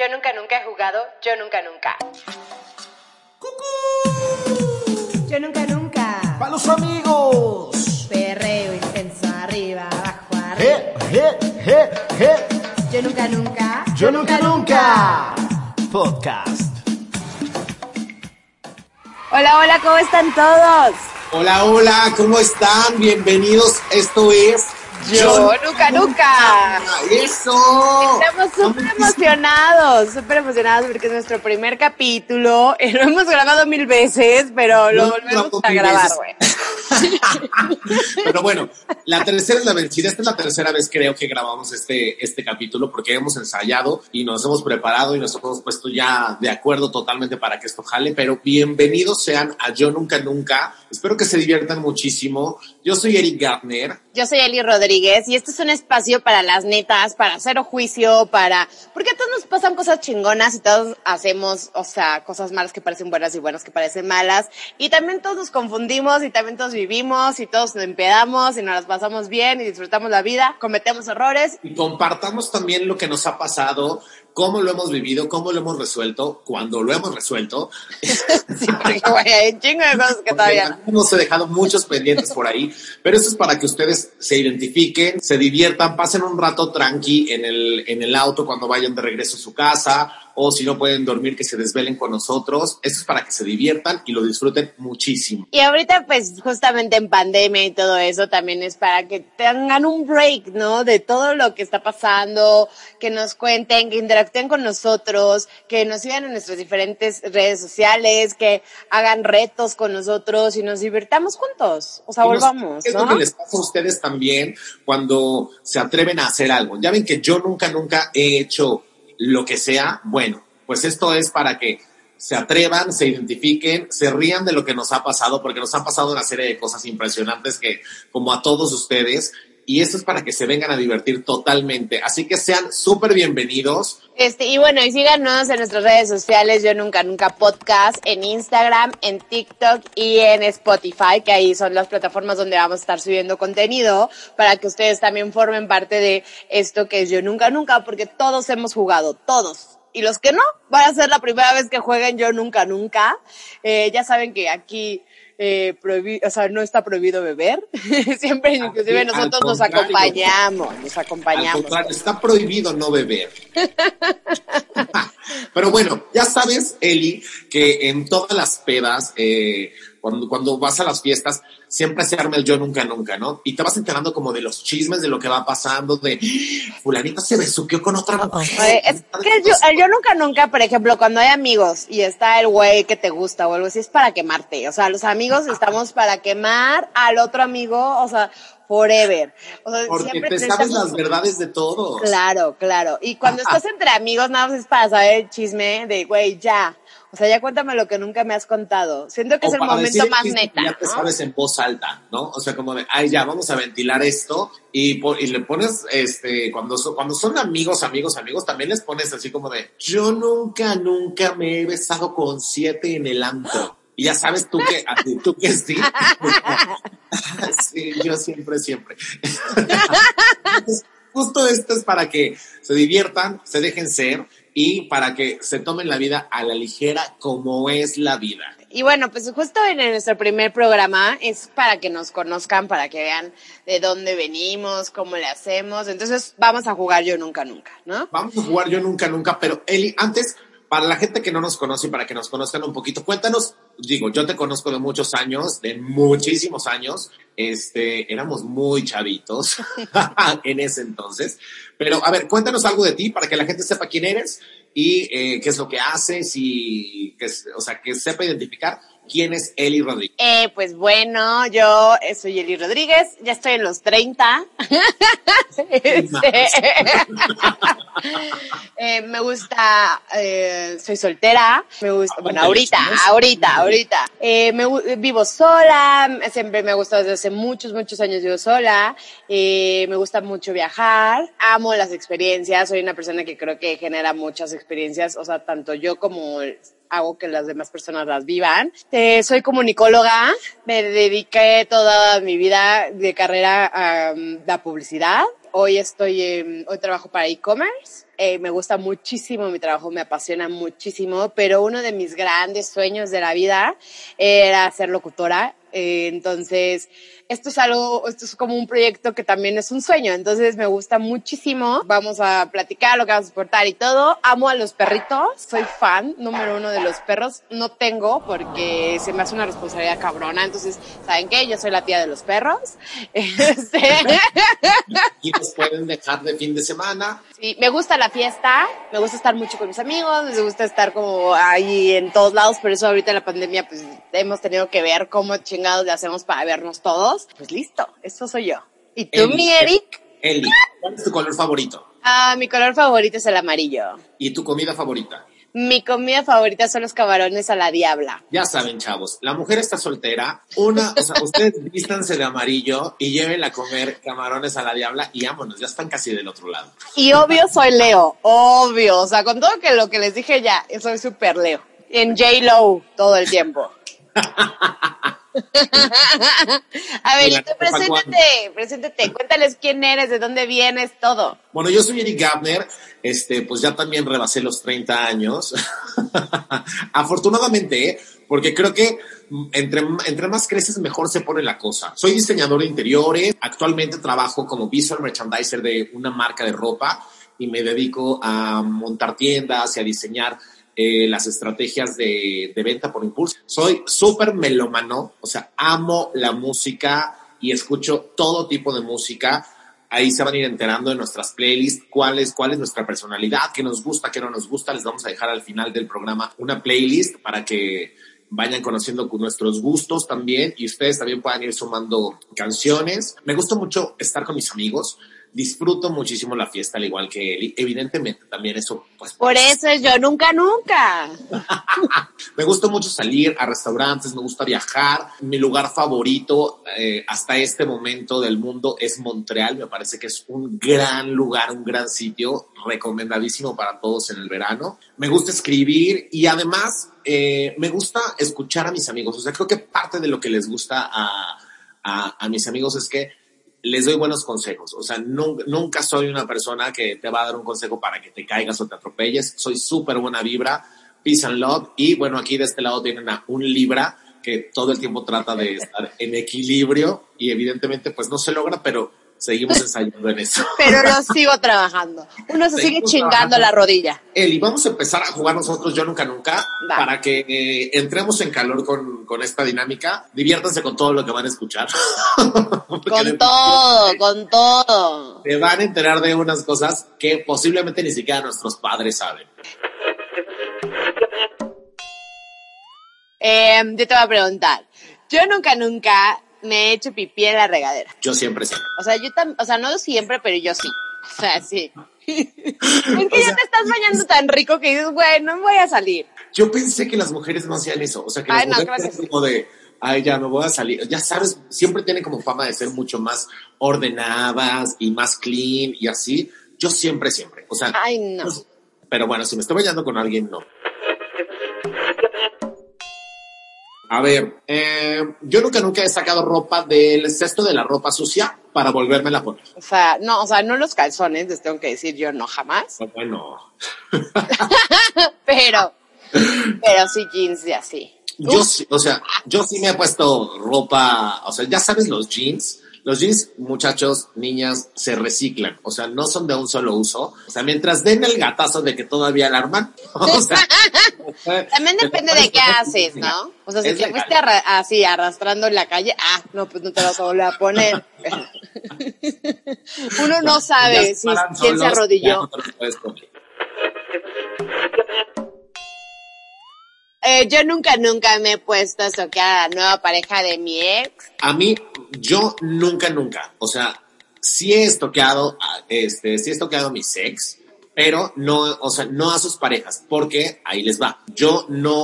Yo nunca nunca he jugado, yo nunca nunca. Yo nunca nunca. ¡Para los amigos! Perreo intenso arriba, abajo, arriba. ¡Je, je, je, je! Yo nunca nunca. ¡Yo nunca nunca! Podcast. Hola, hola, ¿cómo están todos? Hola, hola, ¿cómo están? Bienvenidos. Esto es Yo nunca nunca. ¡Eso! Estamos súper emocionados, súper emocionados porque es nuestro primer capítulo. Eh, Lo hemos grabado mil veces, pero lo volvemos a grabar, güey. Pero bueno, la tercera es la vencida. Esta es la tercera vez creo que grabamos este, este capítulo porque hemos ensayado y nos hemos preparado y nos hemos puesto ya de acuerdo totalmente para que esto jale. Pero bienvenidos sean a Yo Nunca Nunca. Espero que se diviertan muchísimo. Yo soy Eric Gartner. Yo soy Eli Rodríguez y este es un espacio para las netas, para cero juicio, para... Porque a todos nos pasan cosas chingonas y todos hacemos, o sea, cosas malas que parecen buenas y buenas que parecen malas. Y también todos nos confundimos y también todos vivimos y todos nos empedamos y nos las pasamos bien y disfrutamos la vida, cometemos errores. Y compartamos también lo que nos ha pasado, cómo lo hemos vivido, cómo lo hemos resuelto, cuando lo hemos resuelto. Sí, porque, güey, hay un chingo de cosas que Porque todavía no. hemos dejado muchos pendientes por ahí, pero eso es para que ustedes se identifiquen, se diviertan, pasen un rato tranqui en el, en el auto cuando vayan de regreso a su casa, o si no pueden dormir, que se desvelen con nosotros. Eso es para que se diviertan y lo disfruten muchísimo. Y ahorita, pues, justamente en pandemia y todo eso, también es para que tengan un break, ¿no? De todo lo que está pasando, que nos cuenten, que interactúen con nosotros, que nos sigan en nuestras diferentes redes sociales, que hagan retos con nosotros y nos divirtamos juntos. O sea, nos- volvamos, ¿Qué es ¿no? lo que les pasa a ustedes también cuando se atreven a hacer algo? Ya ven que yo nunca, nunca he hecho lo que sea. Bueno, pues esto es para que se atrevan, se identifiquen, se rían de lo que nos ha pasado, porque nos han pasado una serie de cosas impresionantes que, como a todos ustedes, y esto es para que se vengan a divertir totalmente. Así que sean súper bienvenidos. Este, y bueno, y síganos en nuestras redes sociales, Yo Nunca Nunca Podcast, en Instagram, en TikTok y en Spotify, que ahí son las plataformas donde vamos a estar subiendo contenido, para que ustedes también formen parte de esto que es Yo Nunca Nunca, porque todos hemos jugado, todos. Y los que no, van a ser la primera vez que jueguen Yo Nunca Nunca. Eh, ya saben que aquí, eh, prohibi- o sea, no está prohibido beber. Siempre, inclusive nosotros nos acompañamos, nos acompañamos. está prohibido no beber. Pero bueno, ya sabes, Eli, que en todas las pedas, eh, cuando, cuando vas a las fiestas, siempre se arma el yo nunca nunca, ¿no? Y te vas enterando como de los chismes de lo que va pasando, de fulanita se besuqueó con otra mujer. Es que el yo, el yo nunca nunca, por ejemplo, cuando hay amigos y está el güey que te gusta o algo así, es para quemarte. O sea, los amigos estamos para quemar al otro amigo, o sea, forever. O sea, Porque siempre te sabes las verdades de todos. Claro, claro. Y cuando estás entre amigos, nada más es para saber el chisme de, güey, ya. O sea, ya cuéntame lo que nunca me has contado. Siento que O es el momento más que neta. Ya te ¿no? sabes en voz alta, ¿no? O sea, como de, ay, ya, vamos a ventilar esto. Y, po- y le pones, este, cuando, son- cuando son amigos, amigos, amigos, también les pones así como de, yo nunca, nunca me he besado con siete en el antro. Y ya sabes tú que, tú que sí. sí, yo siempre, siempre. Entonces, justo esto es para que se diviertan, se dejen ser y para que se tomen la vida a la ligera como es la vida. Y bueno, pues justo en nuestro primer programa es para que nos conozcan, para que vean de dónde venimos, cómo le hacemos. Entonces vamos a jugar yo nunca nunca, ¿no? Vamos a jugar yo nunca, nunca, pero Eli, antes, para la gente que no nos conoce y para que nos conozcan un poquito, cuéntanos, digo, yo te conozco de muchos años, de muchísimos años, este, éramos muy chavitos en ese entonces, pero a ver, cuéntanos algo de ti para que la gente sepa quién eres y eh, qué es lo que haces y, que, o sea, que sepa identificar quién es Eli Rodríguez. Eh, pues bueno, yo eh, soy Eli Rodríguez, ya estoy en los 30. Este, eh, me gusta, eh, soy soltera, me gusta, bueno, ahorita, ahorita, ahorita. Me, vivo sola, siempre me ha gustado desde hace muchos, muchos años vivo sola, me gusta mucho viajar, amo las experiencias, soy una persona que creo que genera muchas experiencias, o sea, tanto yo como hago que las demás personas las vivan. Eh, soy comunicóloga, me dediqué toda mi vida de carrera a um, la publicidad. Hoy estoy, hoy trabajo para e-commerce. Eh, me gusta muchísimo mi trabajo, me apasiona muchísimo, pero uno de mis grandes sueños de la vida era ser locutora. Eh, entonces, esto es algo, esto es como un proyecto que también es un sueño, entonces me gusta muchísimo. Vamos a platicar lo que vamos a exportar y todo. Amo a los perritos, soy fan número uno de los perros. No tengo porque se me hace una responsabilidad cabrona, entonces, ¿saben qué? Yo soy la tía de los perros. Este, Y nos pueden dejar de fin de semana. Sí, me gusta la fiesta, me gusta estar mucho con mis amigos, me gusta estar como ahí en todos lados, por eso ahorita en la pandemia pues hemos tenido que ver cómo chingados le hacemos para vernos todos. Pues listo, eso soy yo. ¿Y tú, Eli. mi Eric? Eli, ¿cuál es tu color favorito? Ah, mi color favorito es el amarillo. ¿Y tu comida favorita? Mi comida favorita son los camarones a la diabla. Ya saben, chavos, la mujer está soltera. Una, o sea, ustedes vístanse de amarillo y llévenla a comer camarones a la diabla y vámonos, ya están casi del otro lado. Y obvio soy Leo, obvio. O sea, con todo que lo que les dije ya, soy súper Leo. En J-Lo todo el tiempo. A ver, y Mira, tú ¿para preséntate, preséntate, cuéntales quién eres, de dónde vienes, todo. Bueno, yo soy Eric Gabner, este, pues ya también rebasé los 30 años. Afortunadamente, ¿eh? porque creo que entre, entre más creces, mejor se pone la cosa. Soy diseñador de interiores, actualmente trabajo como visual merchandiser de una marca de ropa y me dedico a montar tiendas y a diseñar eh, las estrategias de, de venta por impulso. Soy súper melómano, o sea, amo la música y escucho todo tipo de música. Ahí se van a ir enterando de nuestras playlists, cuál es, cuál es nuestra personalidad, qué nos gusta, qué no nos gusta. Les vamos a dejar al final del programa una playlist para que vayan conociendo con nuestros gustos también y ustedes también puedan ir sumando canciones. Me gusta mucho estar con mis amigos. Disfruto muchísimo la fiesta, al igual que él. Y Evidentemente, también eso, pues, Por eso es yo nunca, nunca. me gusta mucho salir a restaurantes, me gusta viajar. Mi lugar favorito eh, hasta este momento del mundo es Montreal. Me parece que es un gran lugar, un gran sitio, recomendadísimo para todos en el verano. Me gusta escribir y además eh, me gusta escuchar a mis amigos. O sea, creo que parte de lo que les gusta a, a, a mis amigos es que les doy buenos consejos. O sea, nunca, nunca soy una persona que te va a dar un consejo para que te caigas o te atropelles. Soy súper buena vibra, peace and love. Y bueno, aquí de este lado tienen a un Libra que todo el tiempo trata de estar en equilibrio y evidentemente pues no se logra, pero seguimos ensayando en eso. Pero lo sigo trabajando. Uno se sigue chingando trabajando. la rodilla. Eli, vamos a empezar a jugar nosotros Yo Nunca Nunca Va. para que eh, entremos en calor con, con esta dinámica. Diviértanse con todo lo que van a escuchar. Con todo, con todo. se van a enterar de unas cosas que posiblemente ni siquiera nuestros padres saben. Eh, yo te voy a preguntar. Yo nunca, nunca me he hecho pipí en la regadera. Yo siempre sé. O sea, yo tam, o sea, no siempre, pero yo sí. O sea, sí. es que ya te estás bañando tan rico que dices, güey, no me voy a salir. Yo pensé que las mujeres no hacían eso. O sea, que Ay, las no, mujeres eran como de, ay, ya me voy a salir. Ya sabes, siempre tienen como fama de ser mucho más ordenadas y más clean y así. Yo siempre, siempre. O sea, Ay, no. pues, pero bueno, si me estoy bañando con alguien, no. A ver, eh, yo nunca, nunca he sacado ropa del cesto de la ropa sucia para volvérmela a poner. O sea, no, o sea, no los calzones, les tengo que decir yo no jamás. Bueno, Pero, pero sí jeans y así. yo sí, o sea, yo sí me he puesto ropa, o sea, ya sabes los jeans. Los jeans, muchachos, niñas, se reciclan. O sea, no son de un solo uso. O sea, mientras den el gatazo de que todavía alarman. O sea, También depende de qué haces, ¿no? O sea, si te fuiste así arrastrando en la calle, ah, no, pues no te vas a volver a poner. Uno no sabe si quién se arrodilló. Eh, yo nunca, nunca me he puesto a tocar a la nueva pareja de mi ex. A mí, yo nunca, nunca, o sea, sí he estoqueado, a- este, sí he estoqueado a mis ex, pero no, o sea, no a sus parejas, porque ahí les va. Yo no,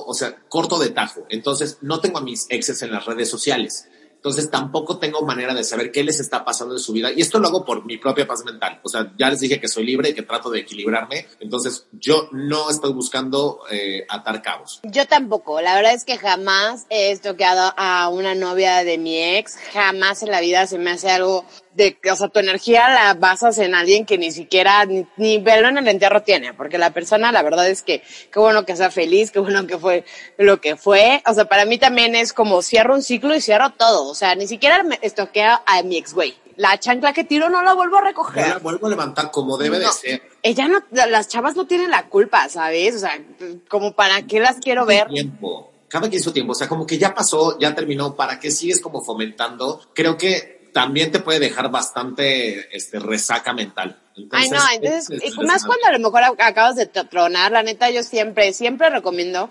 o sea, corto de tajo, entonces no tengo a mis exes en las redes sociales. Entonces tampoco tengo manera de saber qué les está pasando en su vida. Y esto lo hago por mi propia paz mental. O sea, ya les dije que soy libre y que trato de equilibrarme. Entonces yo no estoy buscando eh, atar cabos. Yo tampoco. La verdad es que jamás he estoqueado a una novia de mi ex. Jamás en la vida se me hace algo de, o sea, tu energía la basas en alguien que ni siquiera ni, ni verlo en el entierro tiene, porque la persona, la verdad es que qué bueno que sea feliz, qué bueno que fue lo que fue. O sea, para mí también es como cierro un ciclo y cierro todo. O sea, ni siquiera me estoquea a mi ex güey. La chancla que tiro no la vuelvo a No recoger. la vuelvo a levantar como debe de No. ser. Ella no, las chavas no tienen la culpa, ¿sabes? O sea, como para qué las quiero ver. Tiempo. Cada quien su tiempo. O sea, como que ya pasó, ya terminó. ¿Para qué sigues como fomentando? Creo que también te puede dejar bastante este, resaca mental. Ay, no, entonces, es- es y más cuando a lo mejor ac- acabas de tronar, la neta, yo siempre, siempre recomiendo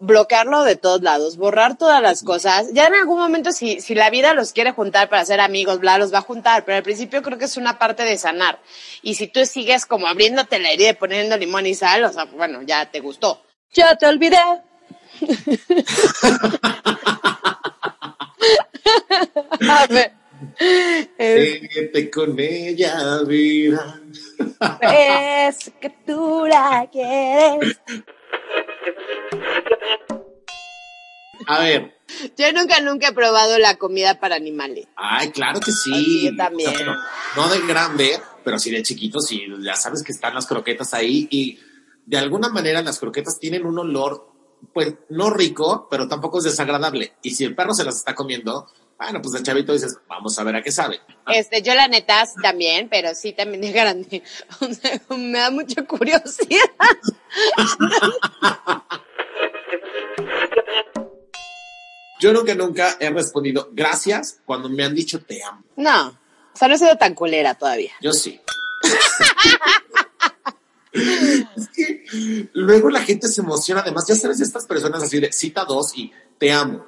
bloquearlo de todos lados, borrar todas las cosas. Ya en algún momento, si, si la vida los quiere juntar para ser amigos, bla, los va a juntar, pero al principio creo que es una parte de sanar. Y si tú sigues como abriéndote la herida y poniendo limón y sal, o sea, bueno, ya te gustó. Ya te olvidé. a ver. Es, Vete con ella, vida. es que tú la quieres. A ver. Yo nunca, nunca he probado la comida para animales. Ay, claro que sí. Ay, yo también. O sea, pero no de grande, pero sí de chiquito, sí. Ya sabes que están las croquetas ahí y de alguna manera las croquetas tienen un olor, pues no rico, pero tampoco es desagradable. Y si el perro se las está comiendo, bueno, pues de chavito dices, vamos a ver a qué sabe. Este, yo la neta también, pero sí también de grande. Me da mucha curiosidad. Yo nunca, nunca he respondido gracias cuando me han dicho te amo. No, o sea, no he sido tan culera todavía. Yo sí. es que luego la gente se emociona. Además, ya sabes, estas personas así de cita dos y te amo.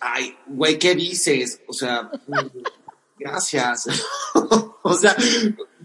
Ay, güey, ¿qué dices? O sea, gracias. o sea,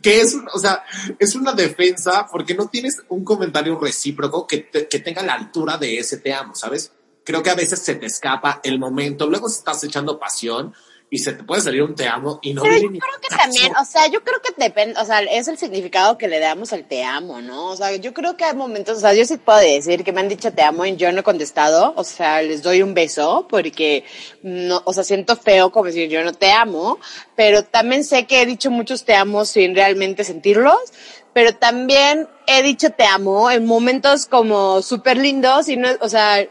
que es, o sea, es una defensa porque no tienes un comentario recíproco que, te- que tenga la altura de ese te amo, ¿sabes? Creo que a veces se te escapa el momento, luego estás echando pasión y se te puede salir un te amo y no Pero yo creo que caso. también, o sea, yo creo que depende, o sea, es el significado que le damos al te amo, ¿no? O sea, yo creo que hay momentos, o sea, yo sí puedo decir que me han dicho te amo y yo no he contestado, o sea, les doy un beso porque no, o sea, siento feo como decir yo no te amo, pero también sé que he dicho muchos te amo sin realmente sentirlos, pero también he dicho te amo en momentos como súper lindos y no, o sea,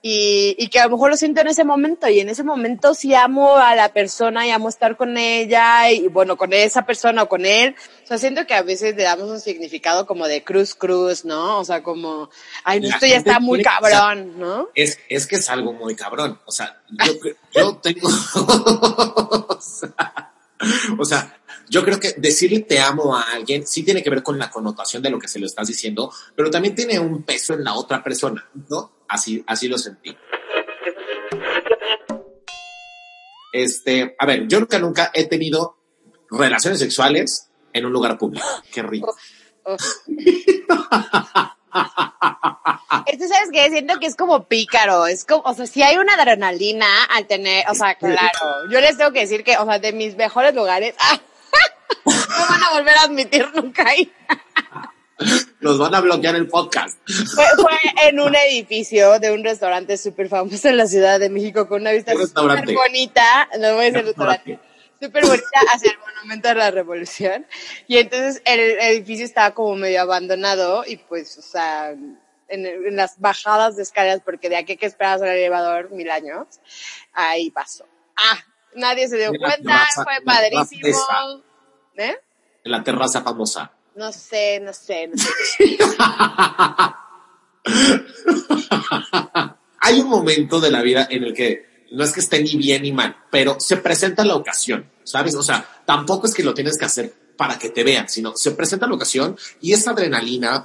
y, y que a lo mejor lo siento en ese momento y en ese momento sí amo a la persona y amo estar con ella y bueno, con esa persona o con él. O sea, siento que a veces le damos un significado como de cruz cruz, ¿no? O sea, como, ay, La esto ya está muy cabrón, ¿no? Es, es que es algo muy cabrón. O sea, yo, yo tengo. o, sea, o sea, yo creo que decirle te amo a alguien sí tiene que ver con la connotación de lo que se lo estás diciendo, pero también tiene un peso en la otra persona, ¿no? Así, así lo sentí. Este, a ver, yo nunca, nunca he tenido relaciones sexuales en un lugar público. Qué rico. Esto, ¿sabes qué? Siento que es como pícaro, es como, o sea, si hay una adrenalina al tener, o sea, claro, yo les tengo que decir que, o sea, de mis mejores lugares, ¡ah! No van a volver a admitir nunca ahí. Nos van a bloquear el podcast. Fue, fue en un edificio de un restaurante súper famoso en la Ciudad de México con una vista súper bonita, no voy a decir ¿Qué restaurante, súper bonita hacia el Monumento de la Revolución. Y entonces el edificio estaba como medio abandonado y pues, o sea, en, en las bajadas de escaleras, porque de aquí que esperabas el elevador mil años, ahí pasó. Ah, nadie se dio cuenta, fue padrísimo. ¿Eh? En la terraza famosa. No sé, no sé, no sé. Hay un momento de la vida en el que no es que esté ni bien ni mal, pero se presenta la ocasión, ¿sabes? O sea, tampoco es que lo tienes que hacer para que te vean, sino se presenta la ocasión y esa adrenalina,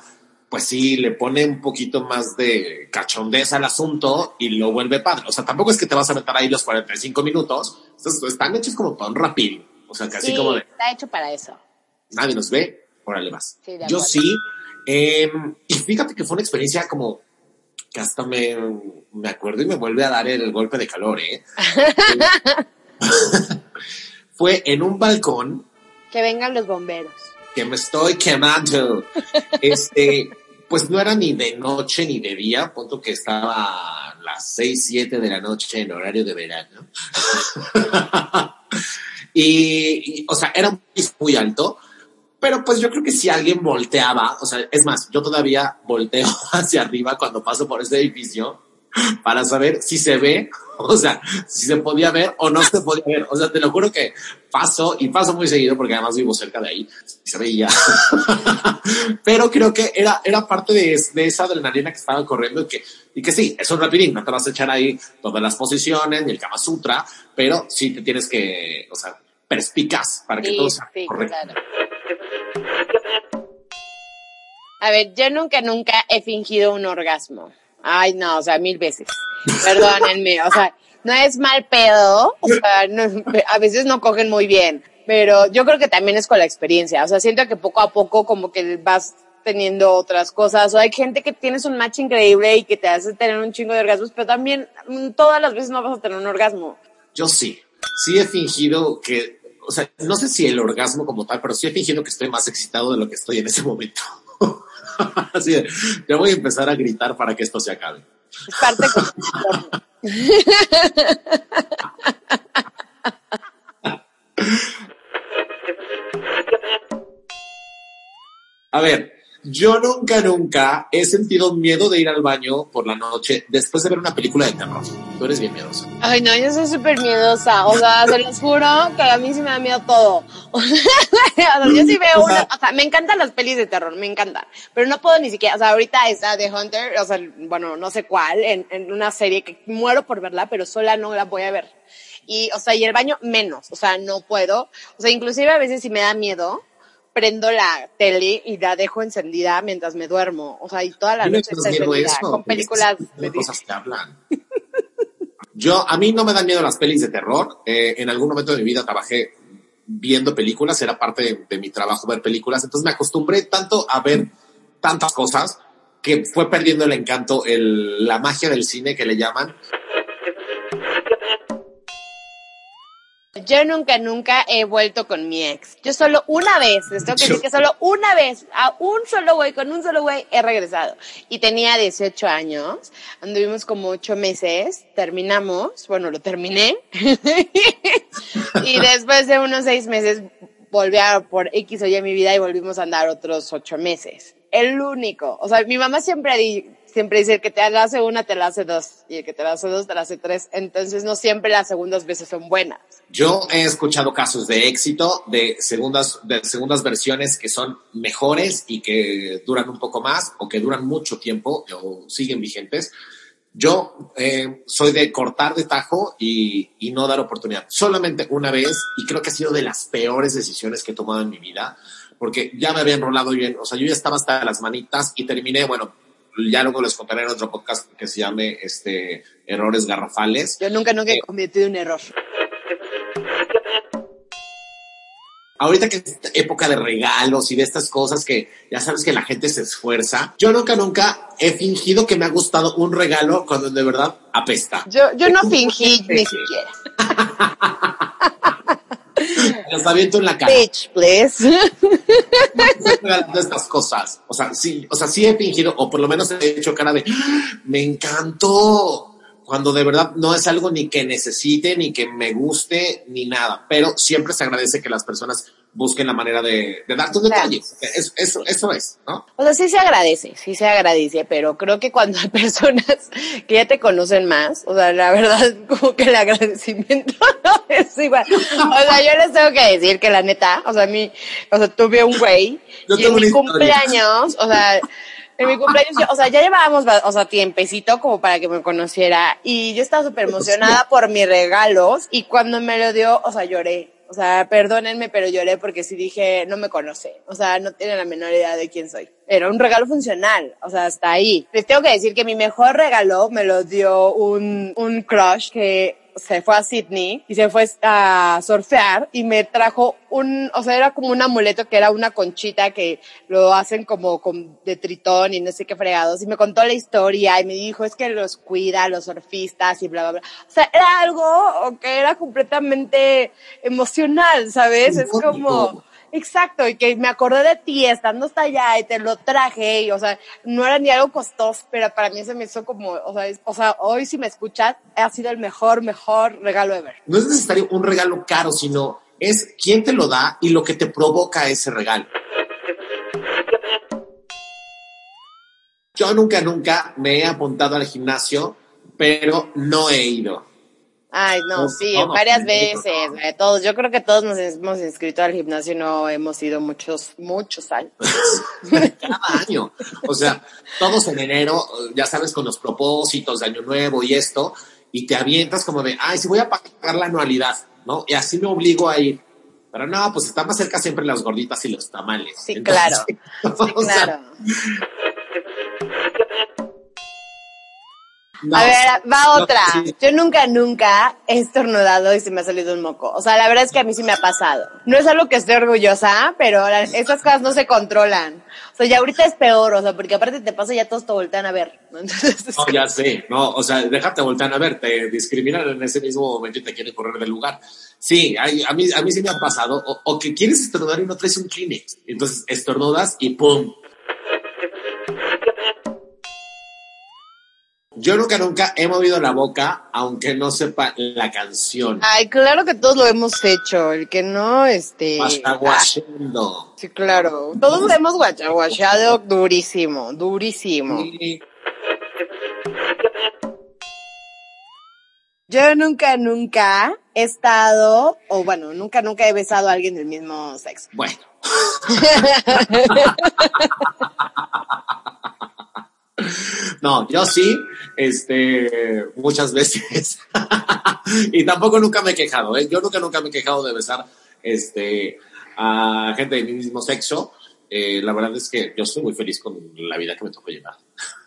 pues sí, le pone un poquito más de cachondez al asunto y lo vuelve padre. O sea, tampoco es que te vas a meter ahí los 45 minutos, están hechos como para un rapidín. O sea, casi Sí, como de está hecho para eso. nadie nos ve, órale más. Sí, Yo sí, eh, y fíjate que fue una experiencia como que hasta me, me acuerdo y me vuelve a dar el golpe de calor, ¿eh? fue en un balcón Que vengan los bomberos. que me estoy quemando. Este, pues no era ni de noche ni de día, punto que estaba a las 6, 7 de la noche en horario de verano. y, o sea, era un piso muy alto, pero pues yo creo que si alguien volteaba, o sea, es más, yo todavía volteo hacia arriba cuando paso por ese edificio para saber si se ve, o sea, si se podía ver o no se podía ver. O sea, te lo juro que paso y paso muy seguido porque además vivo cerca de ahí y se veía. Pero creo que era, era parte de, de esa adrenalina que estaba corriendo y que, y que sí, es un rapidín, no te vas a echar ahí todas las posiciones ni el Kama Sutra, pero sí te tienes que, o sea, perspicaz para que Sí, todo sea sí, correcto. claro. A ver, yo nunca, nunca he fingido un orgasmo. Ay, no, o sea, mil veces. Perdónenme, o sea, no es mal pedo, o sea, no- a veces no cogen muy bien, pero yo creo que también es con la experiencia, o sea, siento que poco a poco como que vas teniendo otras cosas, o hay gente que tienes un match increíble y que te hace tener un chingo de orgasmos, pero también todas las veces no vas a tener un orgasmo. Yo sí, sí he fingido que, o sea, no sé si el orgasmo como tal, pero sí he fingido que estoy más excitado de lo que estoy en ese momento. Así de, ya voy a empezar a gritar para que esto se acabe. Es parte con A ver, yo nunca, nunca he sentido miedo de ir al baño por la noche después de ver una película de terror. Tú eres bien miedoso. Ay, no, yo soy súper miedosa. O sea, se los juro que a mí sí me da miedo todo. O sea, yo sí veo una, o sea, me encantan las pelis de terror, me encantan. Pero no puedo ni siquiera, o sea, ahorita está The Hunter, o sea, bueno, no sé cuál, en, en una serie que muero por verla, pero sola no la voy a ver. Y, o sea, y el baño menos, o sea, no puedo. O sea, inclusive a veces si me da miedo, prendo la tele y la dejo encendida mientras me duermo. O sea, y toda la noche está miedo encendida eso. con películas de cosas que hablan. Yo, a mí no me dan miedo las pelis de terror. Eh, en algún momento de mi vida trabajé viendo películas, era parte de, de mi trabajo ver películas, entonces me acostumbré tanto a ver tantas cosas que fue perdiendo el encanto, el, la magia del cine que le llaman. Yo nunca, nunca he vuelto con mi ex. Yo solo una vez, les tengo que decir que solo una vez, a un solo güey, con un solo güey, he regresado. Y tenía 18 años, anduvimos como 8 meses, terminamos, bueno, lo terminé. y después de unos 6 meses volví a por X o Y mi vida y volvimos a andar otros 8 meses. El único. O sea, mi mamá siempre, di- siempre dice el que te hace una, te la hace dos. Y el que te la hace dos, te la hace tres. Entonces no siempre las segundas veces son buenas. Yo he escuchado casos de éxito, de segundas, de segundas versiones que son mejores y que duran un poco más o que duran mucho tiempo o siguen vigentes. Yo eh, soy de cortar de tajo y, y no dar oportunidad. Solamente una vez y creo que ha sido de las peores decisiones que he tomado en mi vida porque ya me había enrolado bien. O sea, yo ya estaba hasta las manitas y terminé, bueno, ya luego les contaré en otro podcast que se llame este, Errores Garrafales. Yo nunca, nunca he Eh, cometido un error. ahorita que es época de regalos y de estas cosas que ya sabes que la gente se esfuerza, yo nunca, nunca he fingido que me ha gustado un regalo cuando de verdad apesta. Yo, yo no fingí ni siquiera. Los aviento en la cara. Bitch, please. Estas cosas. O sea, sí, o sea, sí he fingido, o por lo menos he hecho cara de, "Ah, me encantó. Cuando de verdad no es algo ni que necesite, ni que me guste, ni nada. Pero siempre se agradece que las personas busquen la manera de, de darte un Claro. detalle. Eso, eso, eso es, ¿no? O sea, sí se agradece, sí se agradece, pero creo que cuando hay personas que ya te conocen más, o sea, la verdad, como que el agradecimiento no es igual. O sea, yo les tengo que decir que la neta, o sea, a mí, o sea, tuve un güey, Yo y en mi cumpleaños, o sea, en mi cumpleaños, yo- o sea, ya llevábamos, ba- o sea, tiempecito como para que me conociera, y yo estaba súper emocionada por mis regalos, y cuando me lo dio, o sea, lloré. O sea, perdónenme, pero lloré porque sí dije, no me conoce. O sea, no tiene la menor idea de quién soy. Era un regalo funcional. O sea, hasta ahí. Les tengo que decir que mi mejor regalo me lo dio un, un crush que se fue a Sydney y se fue a surfear y me trajo un, o sea, era como un amuleto que era una conchita que lo hacen como con, de tritón y no sé qué fregados. Y me contó la historia y me dijo, es que los cuida, los surfistas y bla, bla, bla. O sea, era algo que era completamente emocional, ¿sabes? Es como, Exacto, y que me acordé de ti estando hasta allá y te lo traje, y o sea, no era ni algo costoso, pero para mí se me hizo como, o sea, o sea, hoy si me escuchas, ha sido el mejor, mejor regalo ever. No es necesario un regalo caro, sino es quién te lo da y lo que te provoca ese regalo. Yo nunca, nunca me he apuntado al gimnasio, pero no he ido. Ay, no, sí, varias veces, todos. Yo creo que todos nos hemos inscrito al gimnasio y no hemos ido muchos, muchos años. Cada año. O sea, todos en enero, ya sabes, con los propósitos de Año Nuevo y esto, y te avientas como de, ay, si voy a pagar la anualidad, ¿no? Y así me obligo a ir. Pero no, pues está más cerca siempre las gorditas y los tamales. Sí, claro. Sí, claro. A ver, va otra. Yo nunca, nunca he estornudado y se me ha salido un moco. O sea, la verdad es que a mí sí me ha pasado. No es algo que esté orgullosa, pero estas cosas no se controlan. O sea, ya ahorita es peor, o sea, porque aparte te pasa ya todos te voltean a ver. ¿no? ya sé, no, o sea, déjate voltear a ver, te discriminan en ese mismo momento y te quieren correr del lugar. Sí, a, mí, a mí sí me ha pasado, o, o que quieres estornudar y no traes un Kleenex. Entonces estornudas y ¡pum! Yo nunca, nunca he movido la boca, aunque no sepa la canción. Ay, claro que todos lo hemos hecho. El que no, este. Guachaguachando. Sí, claro. Todos lo hemos guachaguachado durísimo, durísimo. Yo nunca, nunca he estado, o bueno, nunca, nunca he besado a alguien del mismo sexo. Bueno. No, yo sí, este, muchas veces. y tampoco nunca me he quejado, ¿eh? Yo nunca, nunca me he quejado de besar, este, a gente de mi mismo sexo. Eh, la verdad es que yo estoy muy feliz con la vida que me tocó llevar.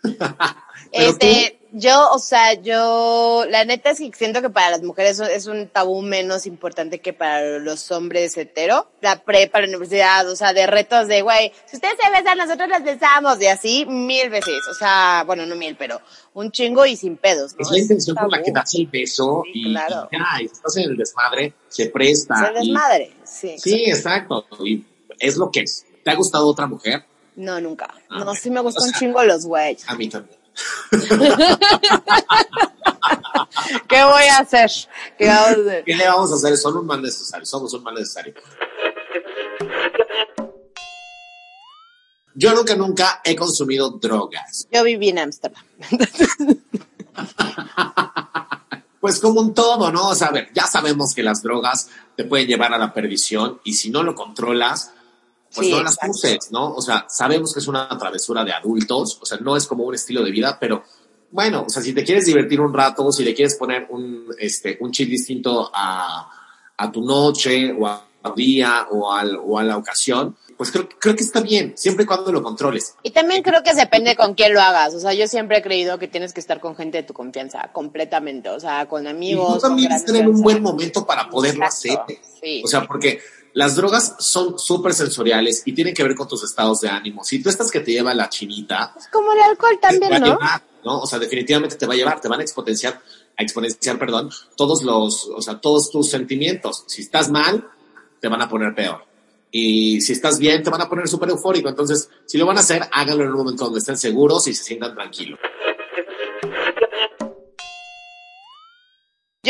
este, yo, o sea, yo, la neta es que siento que para las mujeres es un tabú menos importante que para los hombres hetero. La prepa, la universidad, o sea, de retos de, güey, si ustedes se besan, nosotros las besamos, y así mil veces. O sea, bueno, no mil, pero un chingo y sin pedos. Es la intención con la que das el beso y, claro. y, ya, estás en el desmadre, se presta. Es el desmadre, sí. Sí, exacto. Y es lo que es. ¿Te ha gustado otra mujer? No, nunca. Ah, no, sí me gustan un chingo los güeyes. A mí también. ¿Qué voy a hacer? ¿Qué vamos a hacer? ¿Qué le vamos a hacer? Son un mal necesario, somos un mal necesario. Yo nunca, nunca he consumido drogas. Yo viví en Ámsterdam. pues como un todo, ¿no? O sea, a ver, ya sabemos que las drogas te pueden llevar a la perdición y si no lo controlas, pues no las uses, ¿no? O sea, sabemos que es una travesura de adultos, o sea, no es como un estilo de vida, pero bueno, o sea, si te quieres divertir un rato, si le quieres poner un, este, un chip distinto a, a tu noche o a tu día o, al, o a la ocasión, pues creo, creo que está bien, siempre y cuando lo controles. Y también creo que depende con quién lo hagas. O sea, yo siempre he creído que tienes que estar con gente de tu confianza, completamente. O sea, con amigos. Y tú también tener un buen momento para poderlo hacer. Sí. O sea, porque las drogas son súper sensoriales y tienen que ver con tus estados de ánimo. Si tú estás que te lleva la chinita. Es como el alcohol también, ¿no? ¿no? O sea, definitivamente te va a llevar, te van a exponenciar, a exponenciar, perdón, todos los, o sea, todos tus sentimientos. Si estás mal, te van a poner peor. Y si estás bien, te van a poner súper eufórico. Entonces, si lo van a hacer, háganlo en un momento donde estén seguros y se sientan tranquilos.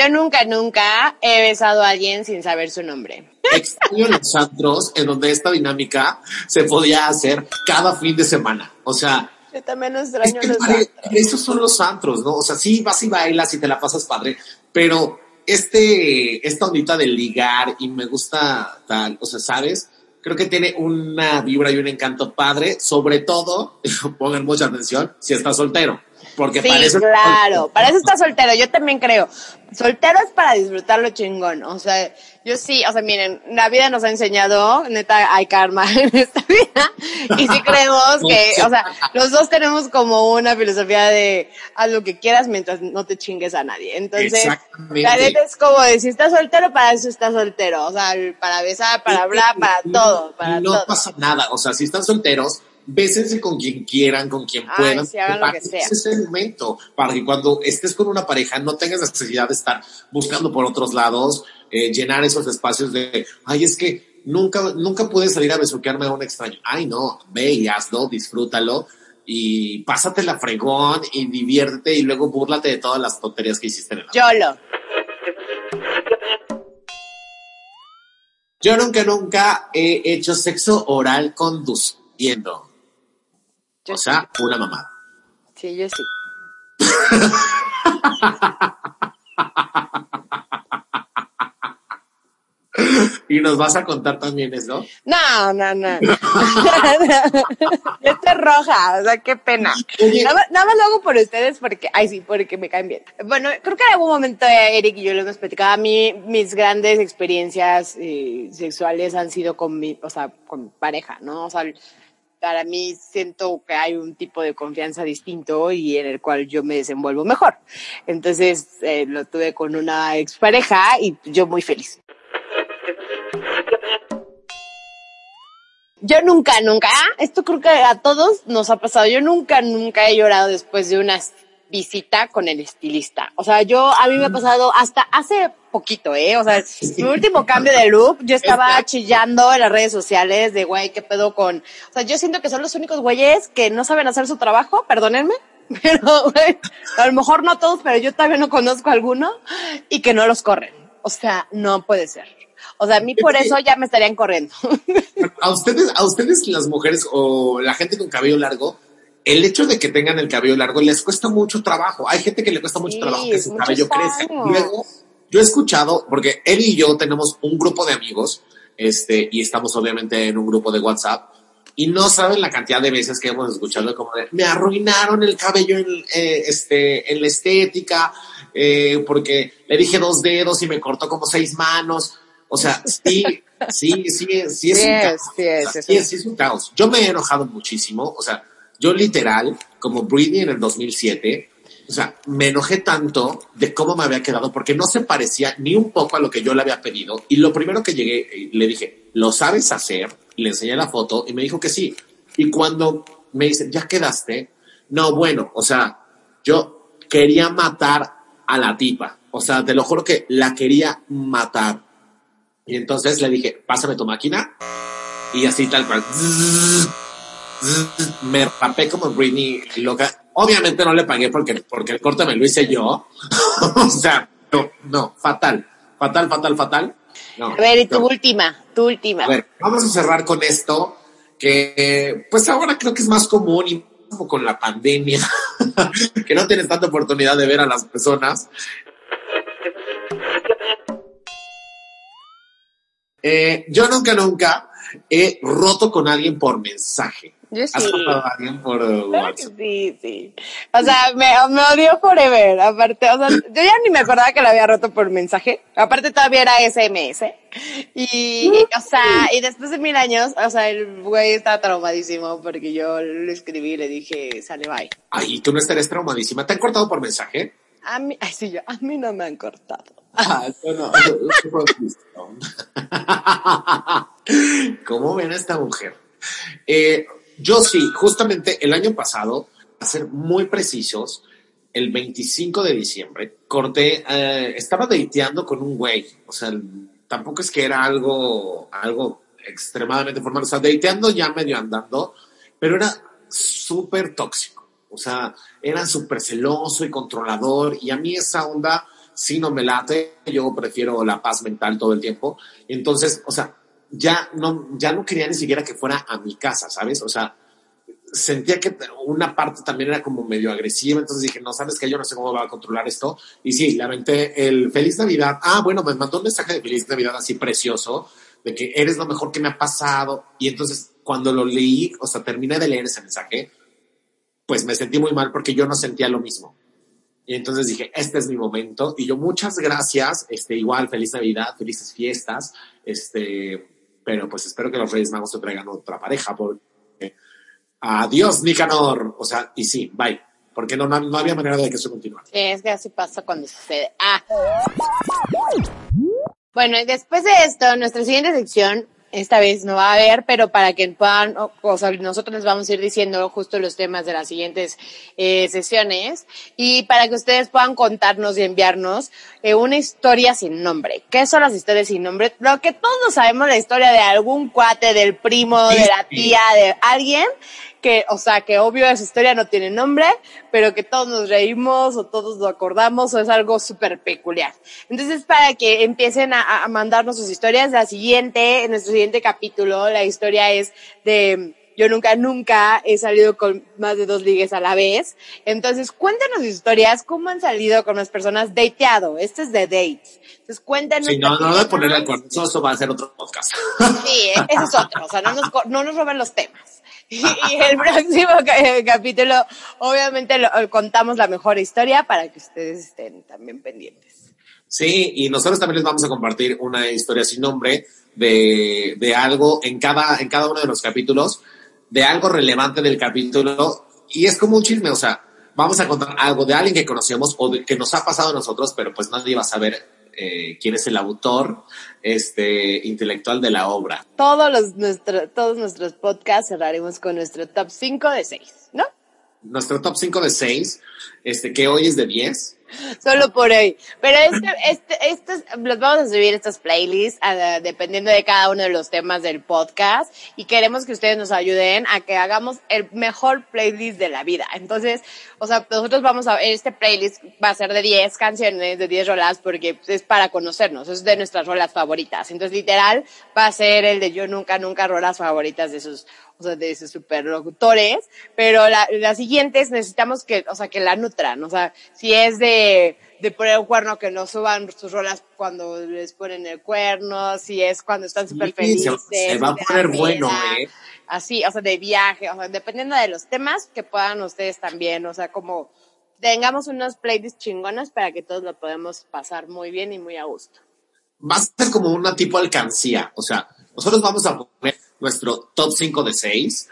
Yo nunca, nunca he besado a alguien sin saber su nombre. Extraño los antros en donde esta dinámica se podía hacer cada fin de semana. O sea, yo también extraño los antros. Esos son los antros, ¿no? O sea, sí vas y bailas y te la pasas padre, pero este, esta ondita de ligar y me gusta tal, o sea, ¿sabes? Creo que tiene una vibra y un encanto padre, sobre todo, pongan mucha atención, si estás soltero. Porque Sí, para eso- claro, para eso está soltero, yo también creo. Soltero es para disfrutarlo chingón, o sea, yo sí, o sea, miren, la vida nos ha enseñado, neta, hay karma en esta vida, y sí creemos que, o sea, los dos tenemos como una filosofía de haz lo que quieras mientras no te chingues a nadie. Entonces, la neta es como de si estás soltero, para eso estás soltero, o sea, para besar, para hablar, para todo, para no todo. pasa nada. O sea, si están solteros, bésense con quien quieran, con quien Ay, puedan. sí, hagan lo que sea. Ese momento para que cuando estés con una pareja no tengas necesidad de estar buscando por otros lados, eh, llenar esos espacios de, ay, es que nunca, nunca pude salir a besuquearme a un extraño. Ay, no, ve y hazlo, disfrútalo y pásatela fregón y diviértete y luego búrlate de todas las tonterías que hiciste en el Yolo. Yo nunca, nunca he hecho sexo oral conduciendo. Yo o sea, una mamada. Sí, yo sí. Y nos vas a contar también eso. No, no, no. Esta es roja, o sea, qué pena. Oye. Nada, más- nada más lo hago por ustedes porque, ay sí, porque me caen bien. Bueno, creo que en algún momento eh, Eric y yo lo hemos platicado. A mí, mis grandes experiencias eh, sexuales han sido con mi, o sea, con mi pareja, ¿no? O sea, para mí siento que hay un tipo de confianza distinto y en el cual yo me desenvuelvo mejor. Entonces, eh, lo tuve con una expareja y yo muy feliz. Yo nunca, nunca, ah, esto creo que a todos nos ha pasado. Yo nunca, nunca he llorado después de una visita con el estilista. O sea, yo, a mí me ha pasado hasta hace poquito, ¿eh? O sea, mi último cambio de look, yo estaba chillando en las redes sociales de, güey, ¿qué pedo con...? O sea, yo siento que son los únicos güeyes que no saben hacer su trabajo, perdónenme. Pero, güey, a lo mejor no todos, pero yo todavía no conozco a alguno y que no los corren. O sea, no puede ser. O sea, a mí por eso ya me estarían corriendo. A ustedes, a ustedes las mujeres o la gente con cabello largo, el hecho de que tengan el cabello largo les cuesta mucho trabajo. Hay gente que le cuesta mucho Sí, trabajo que su cabello crezca. Luego, yo he escuchado, porque él y yo tenemos un grupo de amigos, este, y estamos obviamente en un grupo de WhatsApp, y no saben la cantidad de veces que hemos escuchado como de, me arruinaron el cabello en, eh, este, en la estética, eh, porque le dije dos dedos y me cortó como seis manos. O sea, sí, sí, sí, sí es Sí un es, caos. sí es, O sea, es sí un- es, sí es un caos. Yo me he enojado muchísimo. O sea, yo literal, como Britney en el 2007, o sea, me enojé tanto de cómo me había quedado porque no se parecía ni un poco a lo que yo le había pedido. Y lo primero que llegué, eh, le dije, ¿lo sabes hacer? Le enseñé la foto y me dijo que sí. Y cuando me dice, ¿ya quedaste? No, bueno, o sea, yo quería matar a la tipa. O sea, te lo juro que la quería matar. Y entonces le dije, pásame tu máquina. Y así tal cual. Me rapé como Britney loca. Obviamente no le pagué porque, porque el corte me lo hice yo. o sea, no, no, fatal. Fatal, fatal, fatal. No, A ver, y tu no. última, tu última. A ver, vamos a cerrar con esto, que pues ahora creo que es más común y como con la pandemia, que no tienes tanta oportunidad de ver a las personas. Eh, yo nunca, nunca he roto con alguien por mensaje. Yo ¿Has sí. rotado a alguien por WhatsApp? Sí, sí. O sea, me, me odió forever. Aparte, o sea, yo ya ni me acordaba que lo había roto por mensaje. Aparte todavía era SMS. Y, o sea, y después de mil años, o sea, el güey estaba traumadísimo porque yo le escribí y le dije, sale bye. Ay, tú no estarías traumadísima. ¿Te han cortado por mensaje? A mí, ay, sí, yo, a mí no me han cortado. Ah, eso no. ¿Cómo ven a esta mujer? Eh, yo sí, justamente el año pasado, a ser muy precisos, el 25 de diciembre, corté, eh, estaba dateando con un güey. O sea, tampoco es que era algo, algo extremadamente formal. O sea, dateando ya medio andando, pero era súper tóxico. O sea, era súper celoso y controlador. Y a mí esa onda sí no me late. Yo prefiero la paz mental todo el tiempo. Entonces, o sea, ya no, ya no quería ni siquiera que fuera a mi casa, ¿sabes? O sea, sentía que una parte también era como medio agresiva, entonces dije, no, sabes que yo no sé cómo va a controlar esto. Y sí, le aventé el Feliz Navidad. Ah, bueno, me mandó un mensaje de Feliz Navidad así precioso, de que eres lo mejor que me ha pasado. Y entonces, cuando lo leí, o sea, terminé de leer ese mensaje, pues me sentí muy mal porque yo no sentía lo mismo. Y entonces dije, este es mi momento. Y yo, muchas gracias, este, igual, feliz Navidad, felices fiestas, este, pero pues espero que los Reyes Magos te traigan otra pareja, porque adiós, Nicanor. O sea, y sí, bye. Porque no, no, no había manera de que eso continuara. Es que así pasa cuando sucede. Ah. Bueno, y después de esto, nuestra siguiente sección, esta vez no va a haber, pero para que puedan, o, sea, nosotros les vamos a ir diciendo justo los temas de las siguientes eh, sesiones y para que ustedes puedan contarnos y enviarnos eh, una historia sin nombre. ¿Qué son las historias sin nombre? Lo que todos sabemos la historia de algún cuate, del primo, de la tía, de alguien que, o sea, que obvio esa historia no tiene nombre, pero que todos nos reímos o todos lo acordamos o es algo súper peculiar. Entonces, para que empiecen a, a mandarnos sus historias, la siguiente, en nuestro siguiente capítulo, la historia es de yo nunca, nunca he salido con más de dos ligues a la vez. Entonces, cuéntanos historias, cómo han salido con las personas dateado. Este es de dates. Entonces, cuéntanos. Sí, no, no voy a poner el cuerno. Eso va a ser otro podcast. Sí, ese es otro. O sea, no nos, no nos roben los temas. Y, y el próximo eh, capítulo, obviamente, lo, contamos la mejor historia para que ustedes estén también pendientes. Sí, y nosotros también les vamos a compartir una historia sin nombre de, de algo en cada, en cada uno de los capítulos, de algo relevante del capítulo, y es como un chisme, o sea, vamos a contar algo de alguien que conocemos o de, que nos ha pasado a nosotros, pero pues nadie va a saber eh, quién es el autor este, intelectual de la obra. Todos los, nuestro, todos nuestros podcasts cerraremos con nuestro top 5 de 6, ¿no? Nuestro top 5 de 6, este, que hoy es de 10. Solo por hoy. Pero este, este, estos, los vamos a subir estos playlists a- dependiendo de cada uno de los temas del podcast y queremos que ustedes nos ayuden a que hagamos el mejor playlist de la vida. Entonces, o sea, nosotros vamos a, este playlist va a ser de 10 canciones, de 10 rolas porque es para conocernos, es de nuestras rolas favoritas. Entonces, literal, va a ser el de yo nunca, nunca rolas favoritas de sus, o sea, de sus superlocutores, pero la, las siguientes necesitamos que, o sea, que la nutran, o sea, si es de, de poner un cuerno, que no suban sus rolas cuando les ponen el cuerno, si es cuando están súper Sí, felices. se, se va a poner bueno, ¿eh? Así, o sea, de viaje, o sea, dependiendo de los temas que puedan ustedes también, o sea, como tengamos unos playlists chingonas para que todos lo podamos pasar muy bien y muy a gusto. va a ser como una tipo alcancía. O sea, nosotros vamos a poner nuestro top 5 de 6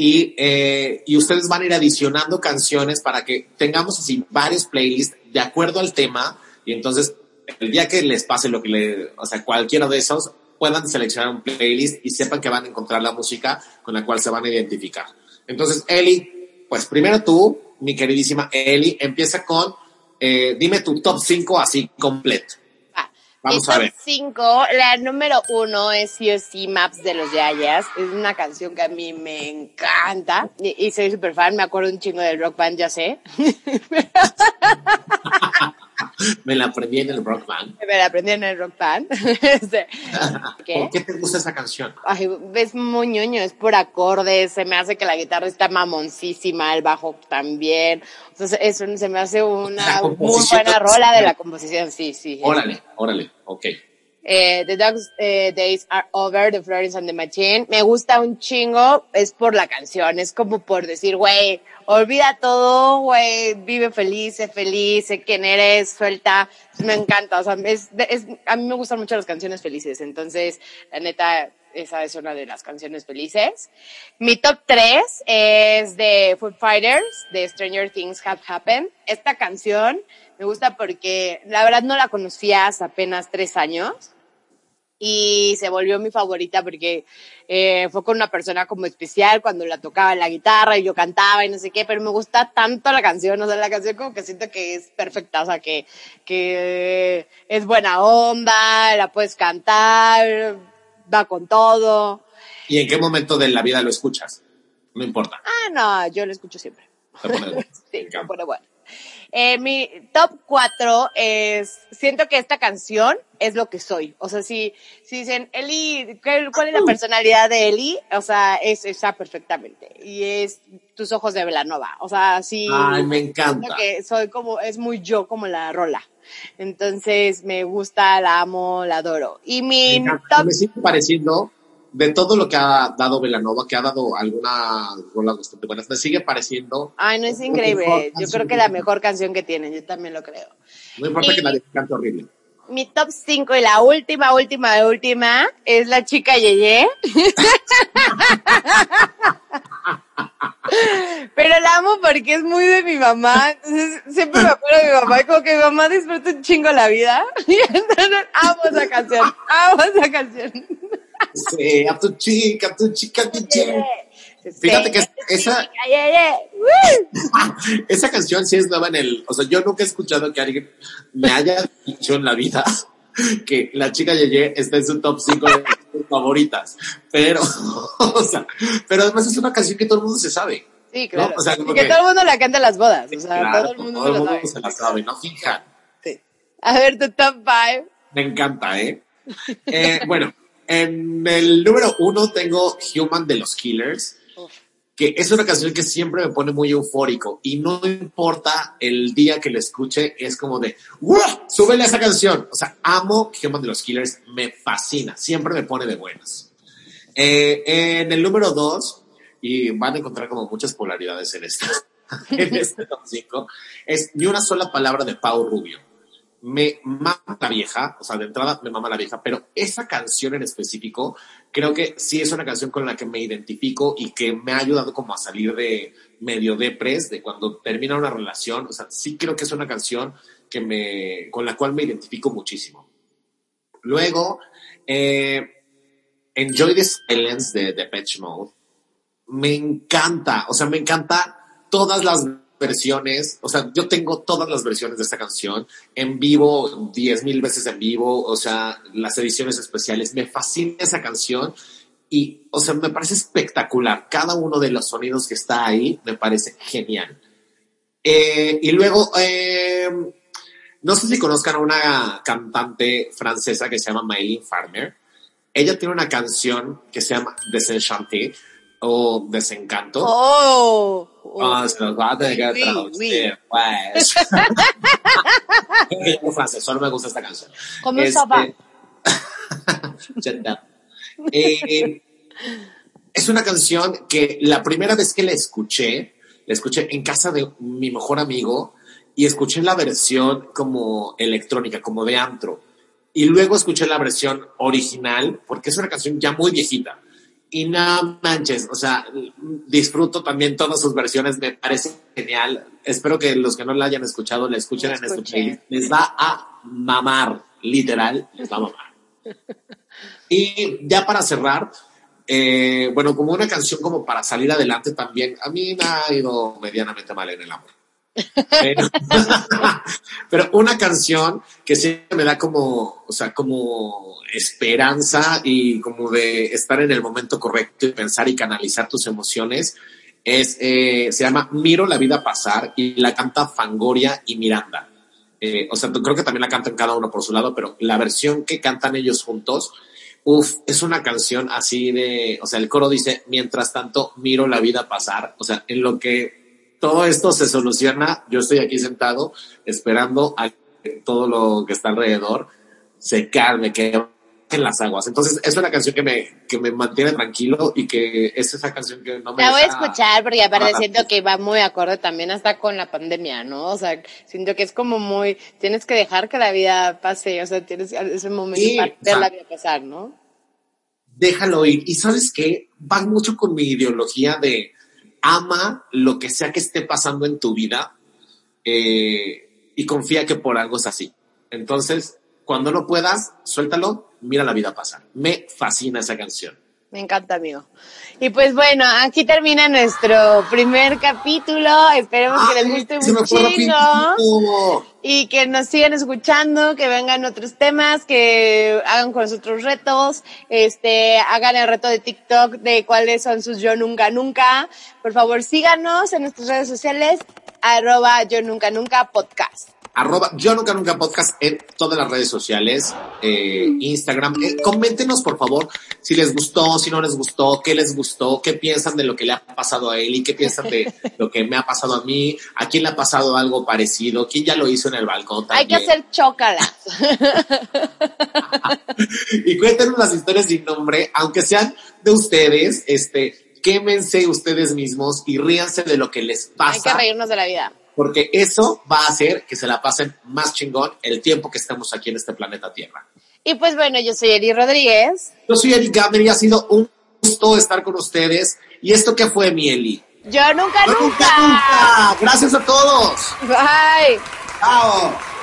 y, eh, y ustedes van a ir adicionando canciones para que tengamos así varios playlists de acuerdo al tema y entonces el día que les pase lo que le, o sea, cualquiera de esos, puedan seleccionar un playlist y sepan que van a encontrar la música con la cual se van a identificar. Entonces, Eli, pues primero tú, mi queridísima Eli, empieza con, eh, dime tu top 5 así completo. Va. Vamos Mi a ver. cinco, la número uno es COC Maps de los Yayas. Es una canción que a mí me encanta. Y, y soy súper fan, me acuerdo un chingo del rock band, ya sé. Me la aprendí en el rock band. me la aprendí en el rock band. Este, ¿Qué? ¿Por qué te gusta esa canción? Ay, es muy ñoño, es por acordes, se me hace que la guitarra está mamoncísima, el bajo también. Entonces, eso se me hace una muy buena rola de la composición, sí, sí. Órale, órale, ok. Eh, the Dog's eh, Days Are Over, de Florence and the Machine. Me gusta un chingo, es por la canción, es como por decir, güey, olvida todo, güey, vive feliz, sé feliz, sé quién eres, suelta. Me encanta, o sea, es, es, a mí me gustan mucho las canciones felices, entonces, la neta, esa es una de las canciones felices. Mi top 3 es de Food Fighters, de Stranger Things Have Happened. Esta canción me gusta porque la verdad no la conocía hace apenas tres años y se volvió mi favorita porque eh, fue con una persona como especial cuando la tocaba en la guitarra y yo cantaba y no sé qué, pero me gusta tanto la canción, o sea, la canción como que siento que es perfecta, o sea, que, que es buena onda, la puedes cantar, va con todo. ¿Y en qué momento de la vida lo escuchas? No importa. Ah, no, yo lo escucho siempre. Pone bueno. Sí, pone bueno. Eh, mi top 4 es, siento que esta canción es lo que soy. O sea, si, si dicen, Eli, ¿qué- ¿cuál es la personalidad de Eli? O sea, es esa perfectamente. Y es tus ojos de Velanova. O sea, sí. Ay, me encanta. que soy como, es muy yo como la rola. Entonces, me gusta, la amo, la adoro. Y mi top Me sigue pareciendo de todo lo que ha dado Velanova, que ha dado alguna rola bastante buenas, me sigue pareciendo, Ay, no es increíble. Yo creo que la mejor canción que tienen, yo también lo creo. no importa Y- que nadie cante horrible. Mi top 5 y la última, última, última es la chica Yeye. Pero la amo porque es muy de mi mamá. Entonces siempre me acuerdo de mi mamá y como que mi mamá disfruta un chingo la vida. Y entonces amo esa canción. Amo esa canción. Sí, a tu chica, a tu chica, a tu chica. Fíjate que esa-. Esa canción sí es nueva en el, o sea, yo nunca he escuchado que alguien me haya dicho en la vida que la chica Yeye está en su top 5 de sus favoritas. Pero, o sea, pero además es una canción que todo el mundo se sabe. Sí, claro. ¿No? O sea, como y que que- todo el mundo la canta en las bodas. O sea, Claro, todo el mundo se la sabe. se la sabe, no fija. Sí. A ver, tu top 5. Me encanta, ¿eh? Eh, Bueno, en el número uno tengo Human de los Killers, que es una canción que siempre me pone muy eufórico y no importa el día que la escuche, es como de, ¡Wow! ¡Súbele a esa canción! O sea, amo Human de los Killers, me fascina, siempre me pone de buenas. Eh, en el número dos, y van a encontrar como muchas polaridades en este, en este top 5, es ni una sola palabra de Pau Rubio me mama la vieja, o sea, de entrada me mama la vieja, pero esa canción en específico, creo que sí es una canción con la que me identifico y que me ha ayudado como a salir de medio depres, de cuando termina una relación, o sea, sí creo que es una canción que me, con la cual me identifico muchísimo. Luego, eh, Enjoy the Silence de Depeche Mode, me encanta, o sea, me encanta todas las versiones, o sea, yo tengo todas las versiones de esta canción en vivo, diez mil veces en vivo, o sea, las ediciones especiales, me fascina esa canción y, o sea, me parece espectacular, cada uno de los sonidos que está ahí me parece genial. Eh, y luego, eh, no sé si conozcan a una cantante francesa que se llama Maylene Farmer. Ella tiene una canción que se llama Desenchanté o Desencanto. Oh. Oh. Ah, se los va a tener que traducir, pues. Francés, solo me gusta esta canción. ¿Cómo. Eh, es una canción que la primera vez que la escuché, la escuché en casa de mi mejor amigo y escuché la versión como electrónica, como de antro. Y luego escuché la versión original, porque es una canción ya muy viejita. Y no manches, o sea, disfruto también todas sus versiones, me parece genial. Espero que los que no la hayan escuchado la escuchen en este playlist. Les va a mamar, literal, les va a mamar. Y ya para cerrar, eh, bueno, como una canción como para salir adelante también, a mí me ha ido medianamente mal en el amor. Pero, una canción que siempre me da como, o sea, como esperanza y como de estar en el momento correcto y pensar y canalizar tus emociones es, eh, se llama Miro la vida pasar y la canta Fangoria y Miranda. Eh, o sea, creo que también la cantan cada uno por su lado, pero la versión que cantan ellos juntos, uff, es una canción así de, o sea, el coro dice, mientras tanto, miro la vida pasar, o sea, en lo que todo esto se soluciona, yo estoy aquí sentado esperando a que todo lo que está alrededor se calme, que en las aguas. Entonces, es una canción que me, que me mantiene tranquilo y que es esa canción que no me La voy a escuchar porque aparte siento que va muy acorde también hasta con la pandemia, ¿no? O sea, siento que es como muy, tienes que dejar que la vida pase, o sea, tienes ese momento Sí, la vida pasar, ¿no? déjalo ir. Y sabes qué? Va mucho con mi ideología de ama lo que sea que esté pasando en tu vida eh, y confía que por algo es así. Entonces, cuando no puedas, suéltalo, mira la vida pasar. Me fascina esa canción. Me encanta, amigo. Y pues bueno, aquí termina nuestro primer capítulo. Esperemos que les Ay, guste muchísimo. Y que nos sigan escuchando, que vengan otros temas, que hagan con nosotros retos, este, hagan el reto de TikTok de cuáles son sus yo nunca nunca. Por favor, síganos en nuestras redes sociales, arroba yo nunca nunca podcast. Arroba yo nunca nunca podcast en todas las redes sociales, eh, Instagram. Eh, coméntenos por favor si les gustó, si no les gustó, qué les gustó, qué piensan de lo que le ha pasado a él y qué piensan de lo que me ha pasado a mí, a quién le ha pasado algo parecido, quién ya lo hizo en el balcón Hay que también. hacer chócalas. y cuéntenos las historias sin nombre, aunque sean de ustedes, este, quémense ustedes mismos y ríanse de lo que les Hay que pasa, reírnos de la vida. Porque eso va a hacer que se la pasen más chingón el tiempo que estemos aquí en este planeta Tierra. Y pues bueno, yo soy Eri Rodríguez. Yo soy Eric Gabner y ha sido un gusto estar con ustedes. ¿Y esto qué fue, mi Eli? Yo nunca, ¡No, nunca. nunca! Gracias a todos. Bye. Chao.